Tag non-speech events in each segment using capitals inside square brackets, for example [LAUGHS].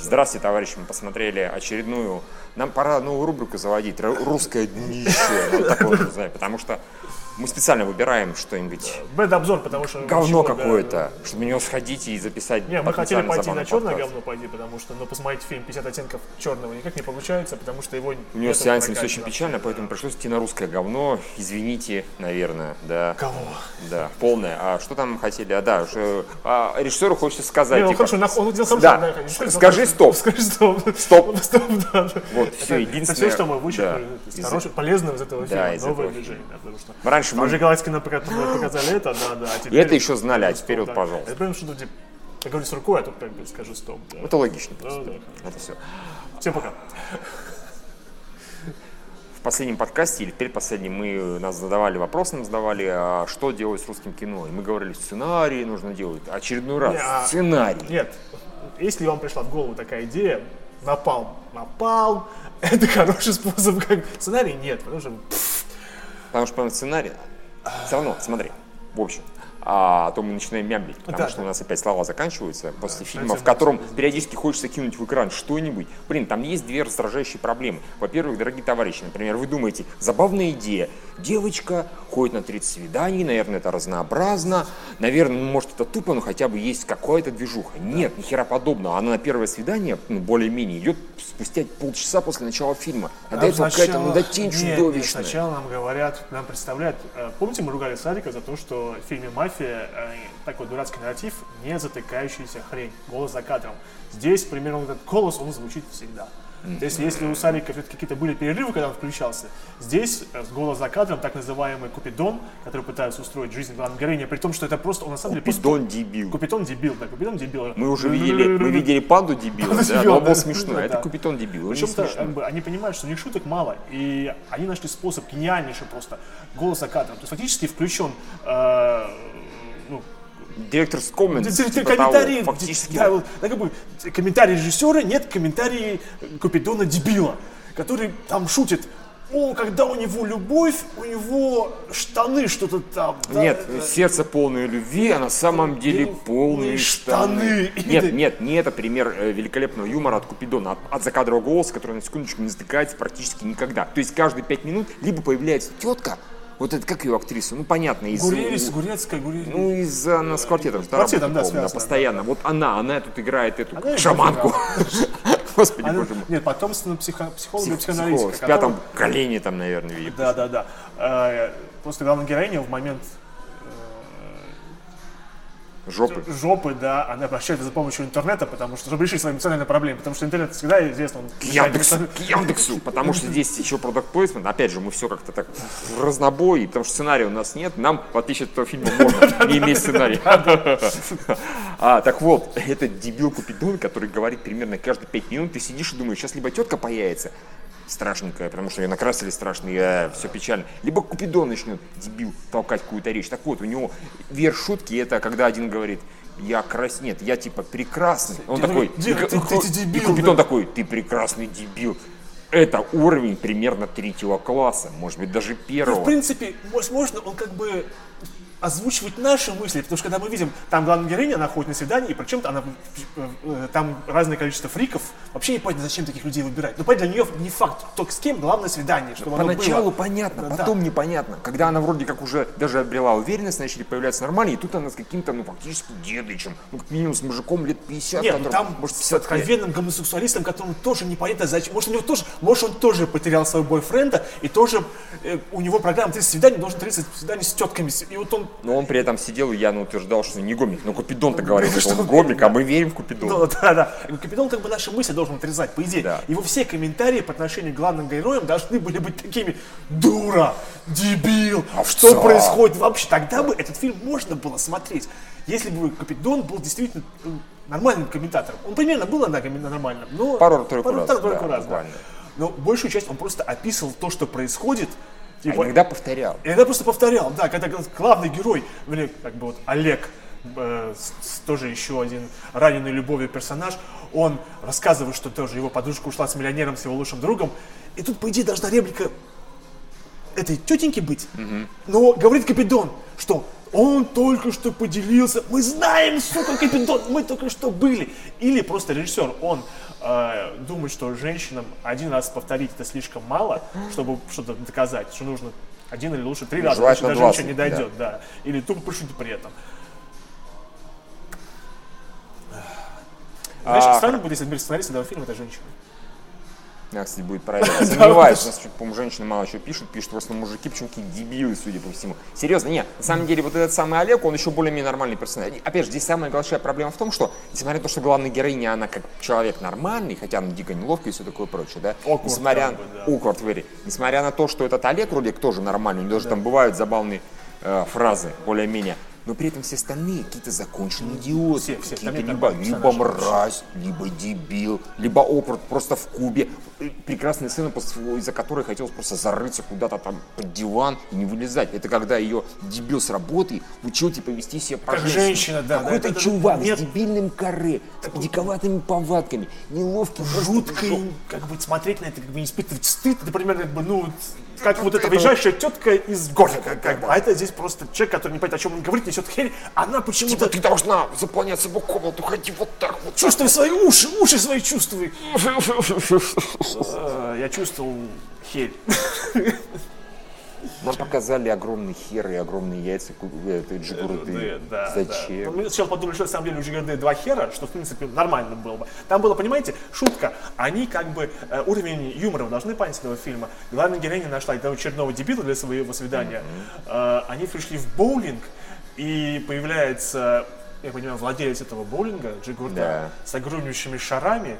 Здравствуйте, товарищи, мы посмотрели очередную... Нам пора новую рубрику заводить, русское днище, потому что мы специально выбираем что-нибудь Бэд-обзор, потому что... говно ничего, да. какое-то, чтобы на него сходить и записать Не, мы хотели пойти на черное подкаст. говно пойти, потому что, ну, посмотреть фильм 50 оттенков черного никак не получается, потому что его У него с сеансом все очень печально, поэтому пришлось идти на русское говно. Извините, наверное, да. Кого? Да, полное. А что там хотели? А, да, что, а, режиссеру хочется сказать. Не, ну типа, хорошо, он сделал Да. хорошо. да, скажи стоп. Скажи стоп. [LAUGHS] Стоп. [LAUGHS] Стоп, да. Вот, Это единственное- все, что мы вычеркнули да, из этого фильма. Новое движение. что Раньше мы- Стражи Галактики нам пока- показали это, да, да. а И теперь- это еще знали, а теперь вот, пожалуйста. Я понимаю, что тут, типа, я говорю с рукой, а тут как бы скажу стоп. да. Это логично. Да, да. Это все. Всем пока. В последнем подкасте или перед последним мы нас задавали вопрос, нам задавали, а что делать с русским кино. И мы говорили, сценарий нужно делать. Очередной раз Не, а- сценарий. Нет, если вам пришла в голову такая идея, напалм, напалм, [LAUGHS] это хороший способ, как сценарий нет, потому что Потому что помимо сценария, все равно, смотри, в общем, а то мы начинаем мямлить, потому Да, что да. у нас опять слова заканчиваются после фильма, совсем в котором периодически хочется кинуть в экран что-нибудь. Блин, там есть две раздражающие проблемы. Во-первых, дорогие товарищи, например, вы думаете, забавная идея, девочка ходит на 30 свиданий, наверное, это разнообразно, наверное, ну, может, это тупо, но хотя бы есть какая-то движуха. Нет, ни хера подобного. Она на первое свидание, ну, более-менее, идет спустя полчаса после начала фильма. А до Нам этого какая-то, ну, да, сначала- тень Нет, нет, чудовищная. сначала нам говорят, нам представляют, э, помните, мы ругали Садика за то, что в фильме «Мафия» э, такой дурацкий нарратив, не затыкающаяся хрень, голос за кадром. Здесь примерно этот голос, он звучит всегда. То есть, если у Сарика все-таки какие-то были перерывы, когда он включался, здесь э, голос за кадром, так называемый Купидон, который пытается устроить жизнь главной героини, при том, что это просто, он на самом деле просто... Купидон дебил. Купидон дебил, да, Купидон дебил. Мы уже видели, мы видели панду дебила, Панду да, но он был смешной. Это да. купитон дебил, смешной. как бы, они понимают, что у них шуток мало, и они нашли способ гениальнейший просто голос за кадром. То есть фактически включен э, Директор с коммент, типа того, комментарии, фактически. да, вот, да, как бы, комментарий режиссера, нет комментарии Купидона дебила, который там шутит, о, когда у него любовь, у него штаны что-то там. да, Нет, да». сердце полное любви, а на самом деле Полные полные штаны. штаны. Нет, нет, не это пример э, великолепного юмора от Купидона, от, от закадрового голоса, который на секундочку не затыкается практически никогда. То есть каждые пять минут либо появляется тетка, вот это как ее актриса, ну понятно, из... Гурьевич, Гурецкая, Гурьевич. Ну, из она с квартетом, что Квартетом, да, связано, постоянно. Вот она, она тут играет эту Она шаманку. [LAUGHS] Господи, Она- боже мой. нет, потомственного психо- психолога и Псих- психоаналитика. психолог. В которого- пятом колене там, наверное, видимо. Да, да, да. Э, Просто главная героиня в момент Жопы. жопы, да, она обращается за помощью интернета, потому что, чтобы решить свои эмоциональные проблемы, потому что интернет всегда известно. Он К Яндексу, к Яндексу, потому что здесь еще продукт плейсмент, опять же, мы все как-то так в разнобой, потому что сценария у нас нет, нам, в отличие от этого фильма, можно [LAUGHS] не иметь сценария. [LAUGHS] А, так вот, этот дебил Купидон, который говорит примерно каждые пять минут, ты сидишь и думаешь, сейчас либо тетка появится, страшненькая, потому что ее накрасили страшно, и все печально. Либо Купидон начнет, дебил, толкать какую-то речь. Так вот, у него верх шутки, это когда один говорит, я крас... Нет, я типа прекрасный. Он Ты такой, такой, «Ди- и, ты- и- ты- ты и дебил, Купидон да». такой, ты прекрасный дебил. Это уровень примерно третьего класса, может быть, даже В первого. принципе, возможно, он как бы озвучивать наши мысли, потому что когда мы видим, там главная героиня, она ходит на свидание, и причем она, там разное количество фриков, вообще не понятно, зачем таких людей выбирать. Но понятно, для нее не факт, кто с кем, главное свидание, чтобы оно Поначалу было. понятно, Да. потом непонятно. Когда она вроде как уже даже обрела уверенность, начали появляться нормальные, и тут она с каким-то, ну, фактически дедычем, ну, как минимум с мужиком лет 50, Нет, который, там может, с 55. откровенным гомосексуалистом, которому тоже непонятно зачем. Может, у него тоже, может, он тоже потерял своего бойфренда, и тоже э, у него программа 30 свиданий, должен 30 свиданий с тетками. И вот он Но он при этом сидел и явно утверждал, что не гомик. Но Купидон-то говорит, ну, что что он гомик, а да. мы верим в Купидона. Ну, да, да. И Капитан как бы наши мысли должен отрезать, по идее. Да. Его все комментарии по отношению к главным героям должны были быть такими «Дура! Дебил! Что Овца!» происходит вообще?» Тогда бы этот фильм можно было смотреть. Если бы Капитон был действительно ну, нормальным комментатором. Он примерно был иногда нормальным, но... Пару-тройку раз, пару-тройку да, раз, да. буквально. Но большую часть он просто описывал то, что происходит. А Типа, иногда повторял. Иногда просто повторял, да, когда главный герой, вернее, как бы вот Олег, э, с- тоже еще один раненый любовью персонаж, он рассказывает, что тоже его подружка ушла с миллионером, с его лучшим другом, и тут, по идее, должна реплика этой тетеньки быть, но говорит Капидон, что Он только что поделился. Мы знаем, сука, Капитон, мы только что были. Или просто режиссер, он э, думает, что женщинам один раз повторить это слишком мало, чтобы что-то доказать, что нужно один или лучше три раза, иначе до 20, женщин не дойдет, да. Или тупо пошутить при этом. Знаешь, А, странно будет, если сценарист этого фильма это женщина. Я, кстати, будет проверять. [LAUGHS] Сомневаюсь, у нас, по-моему, женщины мало что пишут, пишут в основном мужики, почему какие дебилы, судя по всему. Серьезно, нет, на самом деле, вот этот самый Олег, он еще более-менее нормальный персонаж. Опять же, здесь самая большая проблема в том, что, несмотря на то, что главная героиня, она как человек нормальный, хотя она дико неловкая и все такое прочее, да? Awkward несмотря, бы, да. awkward very. несмотря на то, что этот Олег как тоже нормальный, у него даже там бывают забавные э, фразы, более-менее. Но при этом все остальные какие-то законченные идиоты. Все- все какие-то либо, либо мразь, либо дебил, либо округ просто в кубе. Прекрасная сцена, после- из-за которой хотелось просто зарыться куда-то там под диван и не вылезать. Это когда ее дебил с работы учил типа вести себя Как по-женски. женщина, да, да, Какой-то это- чувак нет. с дебильным каре, с диковатыми повадками, неловкий, жутко как бы смотреть на это, как бы не испытывать стыд, например, как бы, ну, как вот эта выезжающая тетка из города, как бы. а это здесь просто человек, который не понимает, о чем он говорит, несет херь, она почему-то Типа ты должна заполнять собой комнату, ходи вот так вот. чувствуй свои уши, уши свои чувствуй. [LAUGHS] Э, Я чувствовал херь. [LAUGHS] Нам показали огромный хер и огромные яйца этой джигурды. Да, Зачем? да. Мы сначала подумали, что на самом деле у Жигарды два хера, что в принципе нормально было бы. Там было, понимаете, шутка. Они как бы э, уровень юмора вы должны понять этого фильма. Главная героиня нашла этого очередного дебила для своего свидания. Э, они пришли в боулинг, и появляется, я понимаю, владелец этого боулинга, Джигурда, Да. с огромнейшими шарами.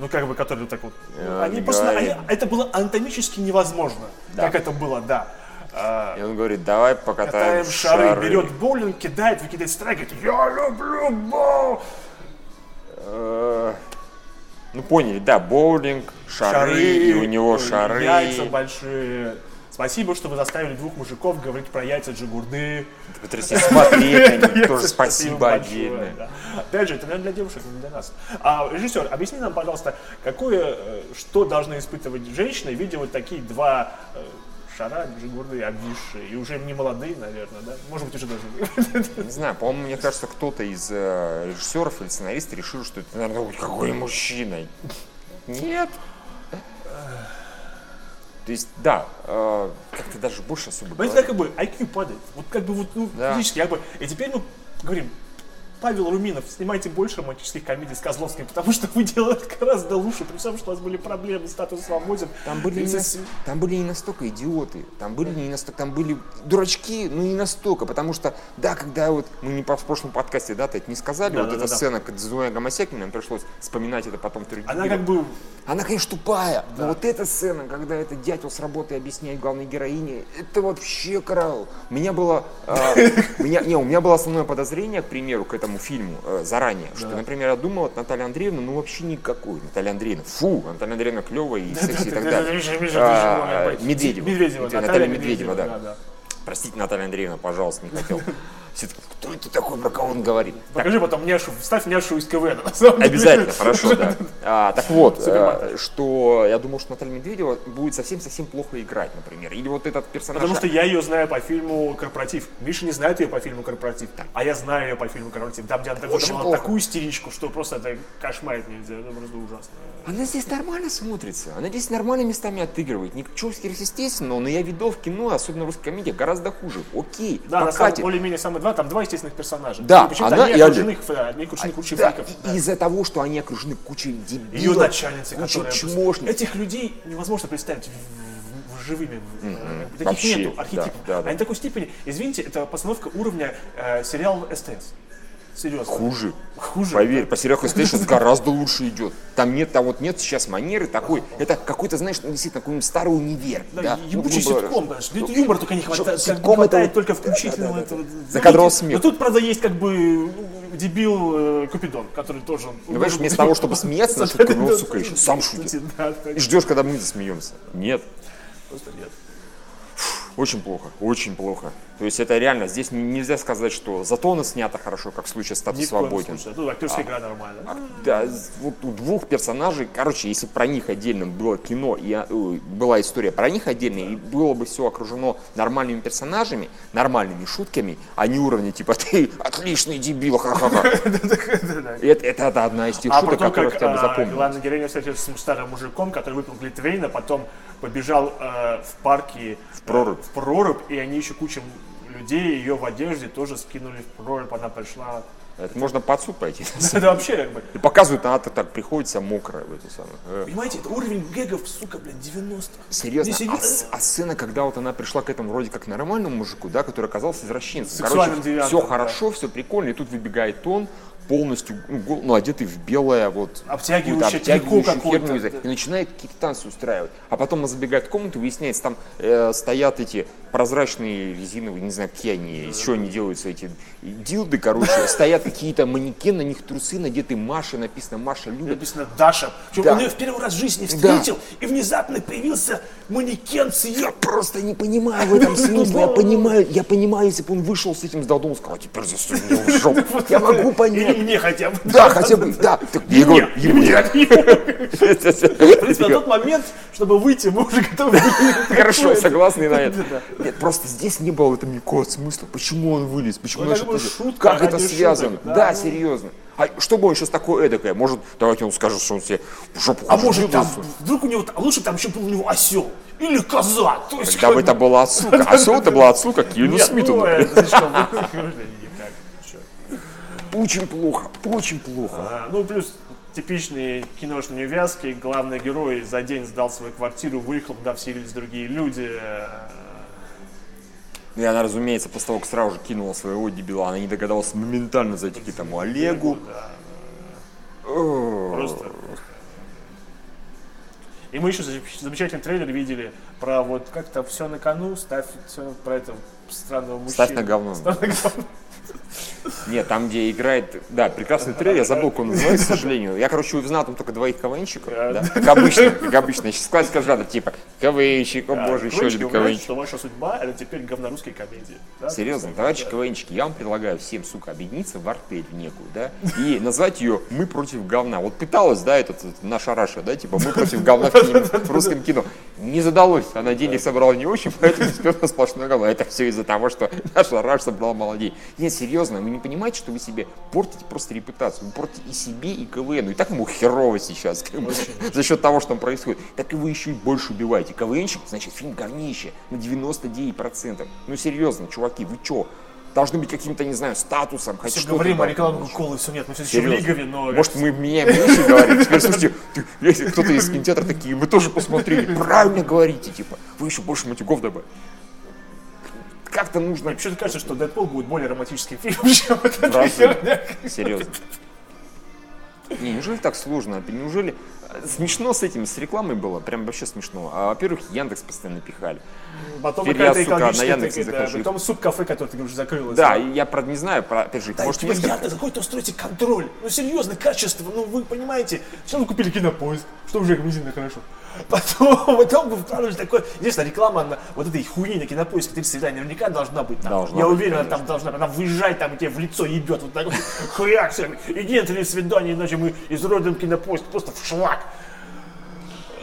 Ну, как бы, которые вот так вот. Я они просто, они- это было анатомически невозможно, Да. как это было, да. Э, И он говорит, давай покатаем Катаем шары, шары. берет боулинг, кидает, выкидывает страйк, говорит, я люблю боулинг. Э, Ну поняли, да, боулинг, шары, и у него э, шары. Яйца большие. Спасибо, что вы заставили двух мужиков говорить про яйца джигурды. Потрясающе смотреть на [LAUGHS] них, тоже Спасибо да. Опять же, это, для девушек, не для нас. А, режиссер, объясни нам, пожалуйста, какое, э, что должны испытывать женщины, видя вот такие два шара джигурды обвисшие, и уже не молодые, наверное, да? Может быть, уже даже... [LAUGHS] Не знаю, по-моему, мне кажется, кто-то из э, режиссеров или сценаристов решил, что это, наверное, будет какой мужчина. Нет. То есть, да, э, как-то даже больше особо Понимаете, как бы IQ падает. Вот как бы вот, ну, Да. физически, как бы. И теперь мы говорим, Павел Руминов, снимайте больше романтических комедий с Козловским, потому что вы делаете гораздо лучше, при всем, что у вас были проблемы с статусом свободен. Там были, не, нас- там были не настолько идиоты, там были не настолько, там были дурачки, но не настолько, потому что, да, когда вот мы не по- в прошлом подкасте, да, это не сказали, Да, вот да, эта да, да. сцена с двумя гомосеками, нам пришлось вспоминать это потом Она как бы Она, конечно, тупая, но вот эта сцена, когда этот дятел с работы объясняет главной героине, это вообще караул. У меня было, э, меня, не, у меня было основное подозрение, к примеру, к этому фильму э, заранее, что, например, я думал, от Наталья Андреевна, ну вообще никакой. Наталья Андреевна, фу, Наталья Андреевна клевая и секси и так далее. Медведева. Наталья Медведева, да. да. Простите, Наталья Андреевна, пожалуйста, не хотел. [LAUGHS] Все таки, кто это такой, про кого он говорит? Так, Покажи потом няшу, вставь няшу из КВН. на самом деле. Обязательно, хорошо, да. А, так вот, э, что я думал, что Наталья Медведева будет совсем-совсем плохо играть, например. Или вот этот персонаж. Потому что я ее знаю по фильму «Корпоратив». Миша не знает ее по фильму «Корпоратив», а я знаю ее по фильму «Корпоратив». Там, где она выдавала такую истеричку, что просто это кошмарить нельзя, это просто ужасно. Она здесь нормально смотрится. Она здесь нормально местами отыгрывает. Не чувствуешь, естественно, но я видел в кино, особенно в русской комедии, гораздо хуже. Окей, Да, покатит. более-менее самые два, там два естественных персонажа. Да, И почему-то она они и окружены, Олег. ф- они окружены кучей Да, фриков. и- Из-за того, что они окружены кучей дебилов, Ее начальница, кучей чмошниц. Этих людей невозможно представить живыми. э, Таких Вообще, нету да, архетипов. да, да. Они такой степени, извините, это постановка уровня э, сериала СТС. Серьезно. Хуже. Хуже. Поверь, по сериалу Station гораздо лучше идет. Там нет, там вот нет сейчас манеры такой. Это какой-то, знаешь, ну, действительно, какой-нибудь старый универ. Да, Да, ебучий Ну, ситком, говоря. конечно. Это юмор только не хватает. ситком хватает только включительного этого. Закадрового знаете, смеха. Но тут, правда, есть как бы ну, дебил э, Купидон, который тоже... Ну, понимаешь, вместо того, чтобы [LAUGHS] смеяться над шуткой, ну, сука, еще сам шутит. Да, да, И ждешь, когда мы засмеемся. Нет. просто нет. Очень плохо, очень плохо. То есть это реально, здесь нельзя сказать, что зато оно снято хорошо, как в случае с «Статус свободен». случае. Ну, актерская игра нормальная. Да, з- вот у двух персонажей, короче, если про них отдельно было кино, и а, была история про них отдельно, и было бы все окружено нормальными персонажами, нормальными шутками, а не уровня типа «ты отличный дебил, ха-ха-ха». [LAUGHS] Это, одна из тех А шуток, которые хотя бы а, запомнил. главная героиня встретился с старым мужиком, который выпил глитвейна, потом побежал э, в парке в прорубь. в прорубь, и они еще куча людей ее в одежде тоже скинули в прорубь, она пришла. Это можно под суд пойти. [LAUGHS] Это вообще как бы... И показывают, она так, так приходит вся мокрая в эту самую. Понимаете, это уровень гэгов, сука, блин, 90-х. Серьезно, а, серьезно. с- а сцена, когда вот она пришла к этому вроде как нормальному мужику, да, который оказался извращенцем. Короче, все да. хорошо, все прикольно, и тут выбегает он, полностью, ну, ну, одетый в белое, вот, Обтягивающее трико какое-то, да. и начинает какие-то танцы устраивать. А потом он забегает в комнату, выясняется, там э, стоят эти прозрачные резиновые, не знаю, какие они, из чего они делаются, эти дилды, короче, [LAUGHS] стоят какие-то манекены, на них трусы надеты Маша, написано Маша любит. Написано Даша. Причем Да. он ее в первый раз в жизни встретил, и внезапно появился манекен с ее Я просто не понимаю в этом [LAUGHS] смысле. Я понимаю, я понимаю, если бы он вышел с этим с Додом, сказал, «А теперь засунь мне в жопу. [LAUGHS] Я могу понять. Мне хотя бы. Да, хотя бы, да. Так, Егор, Нет, Егор. В принципе, на тот момент, чтобы выйти, мы уже готовы были. Хорошо, согласны на это. Нет, просто здесь не было в этом никакого смысла. Почему он вылез? Почему Ну, он шутка Как это ради связано? да, серьезно. А что бы он сейчас такое эдакое? Может, давайте он скажет, что он себе в жопу А может там, вдруг у него, там- лучше там еще был у него осел. Или коза. То есть, Когда бы это бы- была отсылка. [LAUGHS] А все это была отсылка к Нет, Смиту. ну, например. это что, вы- никак. Чё. Очень плохо, очень плохо. А, Ну, плюс типичные киношные вязки. Главный герой за день сдал свою квартиру, выехал, туда вселились другие люди. Э, И она, разумеется, после того, как сразу же кинула своего дебила, она не догадалась моментально зайти к этому Олегу. Да, просто. И мы еще за- замечательный трейлер видели про вот как-то все на кону, ставь все про этого странного мужчину. Ставь на говно. Ставь на говно. Нет, там, где играет, да, прекрасный трейлер, я забыл, как он называется, к сожалению. Я, короче, узнал там только двоих КВНщиков, да, как обычно, как обычно. Сейчас классика жанра, типа, КВНщик, о боже, еще один КВНщик. что ваша судьба это теперь говнорусские комедии. Серьезно, товарищи. КВНщики, я вам предлагаю всем, сука, объединиться в артель в некую, да, и назвать ее «Мы против говна». Вот пыталась, да, этот, наша Раша, да, типа «Мы против говна в русском кино». Не задалось, она денег собрала не очень, поэтому теперь у нас сплошное говно. Это все из-за того, что наша Раша собрала молодей. Нет, серьезно, вы не понимаете, что вы себе портите просто репутацию, вы портите и себе, и КВН. И так ему херово сейчас, как бы, за счет того, что там происходит. Так и вы еще и больше убиваете. КВНщик, значит, фильм говнище на 99%. Ну серьезно, чуваки, вы что? Должны быть каким-то, не знаю, статусом, хоть Все говорим о рекламе Кока-Колы, все нет, мы все еще в. Лигове, но... Может, мы меняем вещи говорим? Теперь, слушайте, [LAUGHS] если кто-то из кинотеатра такие, мы тоже посмотрели. Правильно говорите, типа, вы еще больше матюков добавили. Как-то нужно... Почему-то кажется, что Дэдпул будет более романтическим [LAUGHS] фильмом, чем эта херня. Серьезно. Не, неужели так сложно? Неужели смешно с этим, с рекламой было? Прям вообще смешно. А, во-первых, Яндекс постоянно пихали. Потом Теперь я, сука, на. Яндексе да, захожу. Потом суп-кафе, которое ты говоришь, закрылось. Да, и я, правда, не знаю, про- опять же, Да, может несколько. Яндекс, какой-то устроите контроль. Ну, серьезно, качество, ну, вы понимаете. Сначала купили кинопоиск, что уже магазинно хорошо. [LAUGHS] Потом, потом вы вкладываете такое... Единственное, реклама на вот этой хуйни на кинопоиске 30 свиданий наверняка должна быть там. Должна Я быть, уверен, она конечно. там должна. Она выезжает там тебе в лицо ебет. Вот так вот. [LAUGHS] Хуяк. Иди на 30 свиданий, иначе мы изуродуем кинопоиск просто в шлак.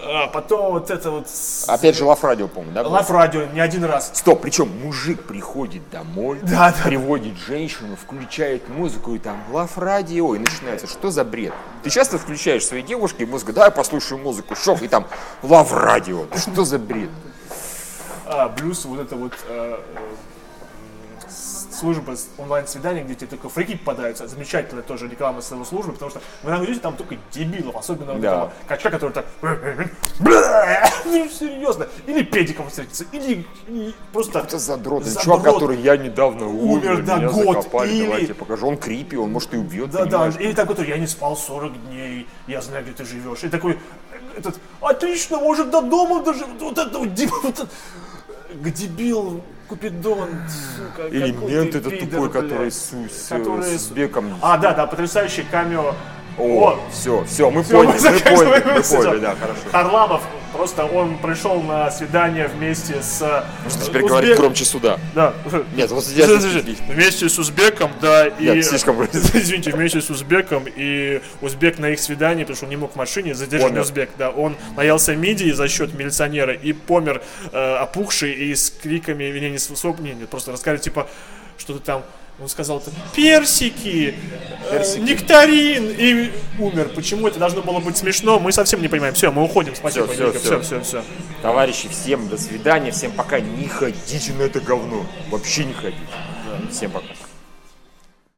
А потом вот это вот... Опять же, Love Радио, помню, да? было? Love Радио не один раз. Стоп, причем мужик приходит домой, Да, да. приводит женщину, включает музыку и там Love Радио и начинается. Что за бред? Ты часто включаешь своей девушке музыку, давай послушаю музыку, шок, и там лав радио. Что за бред? А, плюс вот это вот с- служба с онлайн-свидания, где тебе только фрики попадаются, замечательная тоже реклама своего службы, потому что вы найдете там только дебилов, особенно вот Да. этого качка, который так [LAUGHS] ну серьезно, или педиком встретится, или, или просто Это задрот. Задрот. чувак, который я недавно умер, Умер, да, меня год, закопали, или- давайте покажу. Он крипи, он может и убьет, Да, да, понимаешь? или такой, который, я не спал 40 дней, я знаю, где ты живешь. И такой, этот, отлично, может, до дома даже, вот это, [LAUGHS] вот, вот это, Г- дебил, Купидон, сука, Или какой мент этот пидор, тупой, который блядь. с, с- Который с беком. А, да, да, потрясающее камео О, все, все, мы Всё, поняли, мы заканчиваем поняли, мы поняли, да, хорошо. Харламов, просто он пришел на свидание вместе с... Что э, теперь узбек- говорить громче суда. Да. Нет, вот подожди. Вместе с узбеком, да, и... Нет, слишком. [LAUGHS] Извините, вместе с узбеком, и узбек на их свидании, потому что он не мог в машине, задержанный Помер. узбек, да, он наелся мидии за счет милиционера и помер э, опухший и с криками, не, не, с- не, просто рассказывали, типа, что-то там, он сказал, там, персики, э, нектарин, и умер. Почему это должно было быть смешно, мы совсем не понимаем. Все, мы уходим, спасибо, Ника, всё. все, все, все. Товарищи, всем до свидания, всем пока, не ходите на это говно, вообще не ходите. Всем пока.